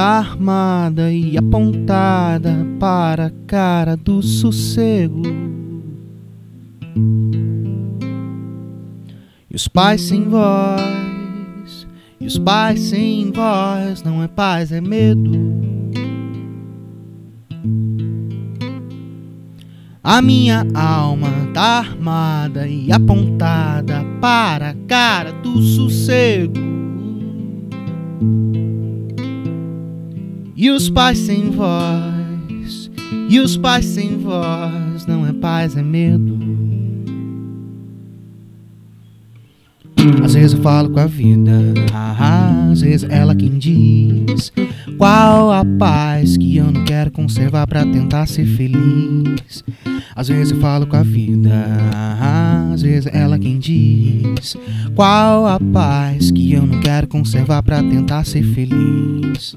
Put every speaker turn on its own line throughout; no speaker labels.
armada e apontada para a cara do sossego. E os pais sem voz, e os pais sem voz, não é paz, é medo. A minha alma tá armada e apontada para a cara do sossego. E os pais sem voz, e os pais sem voz, não é paz, é medo. Às vezes eu falo com a vida, às vezes ela quem diz qual a paz que eu não quero conservar para tentar ser feliz. Às vezes eu falo com a vida, às vezes ela quem diz qual a paz que eu não quero conservar para tentar ser feliz.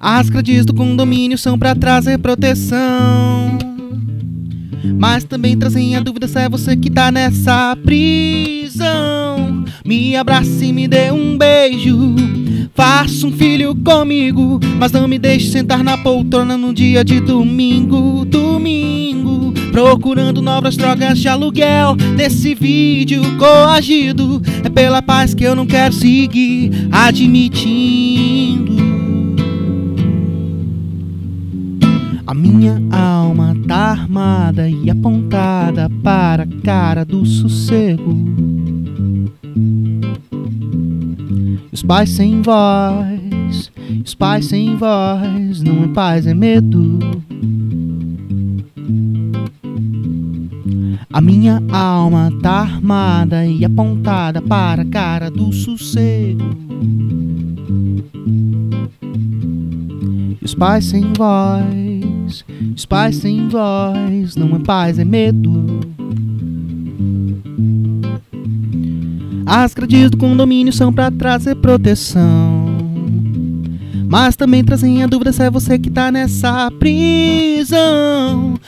As grades do condomínio são para trazer proteção. Mas também trazem a dúvida se é você que tá nessa prisão. Me abrace e me dê um beijo. Faça um filho comigo, mas não me deixe sentar na poltrona no dia de domingo. Domingo, procurando novas drogas de aluguel. Nesse vídeo coagido, é pela paz que eu não quero seguir, admitindo. A minha alma tá armada e apontada para a cara do sossego. Os pais sem voz, os pais sem voz, não é paz, é medo. A minha alma tá armada e apontada para a cara do sossego. Os pais sem voz, os pais sem voz, não é paz, é medo. As grades do condomínio são para trazer proteção. Mas também trazem a dúvida se é você que tá nessa prisão.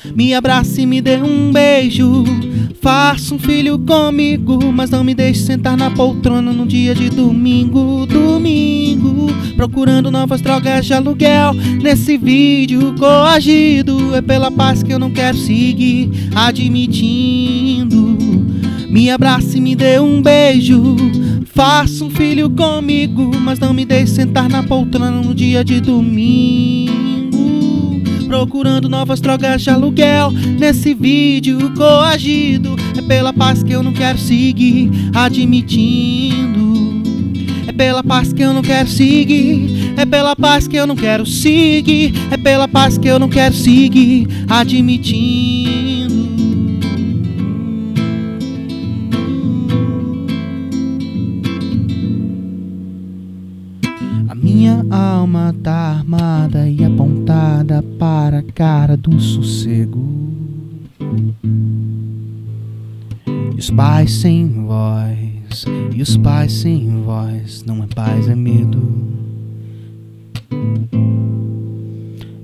Me abrace e me dê um beijo. Faça um filho comigo, mas não me deixe sentar na poltrona no dia de domingo. Domingo, procurando novas drogas de aluguel. Nesse vídeo coagido, é pela paz que eu não quero seguir. Admitindo, me abrace e me dê um beijo. Faça um filho comigo, mas não me deixe sentar na poltrona no dia de domingo. Procurando novas drogas de aluguel. Nesse vídeo coagido, é pela paz que eu não quero seguir. Admitindo, é pela paz que eu não quero seguir. É pela paz que eu não quero seguir. É pela paz que eu não quero seguir. Admitindo. A minha alma tá armada e apontada para a cara do sossego. E os pais sem voz, e os pais sem voz, não é paz, é medo.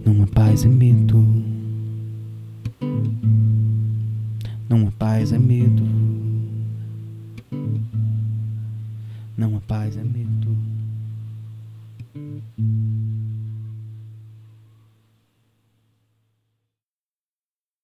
Não é paz, é medo. Não é paz, é medo. Não é paz, é medo.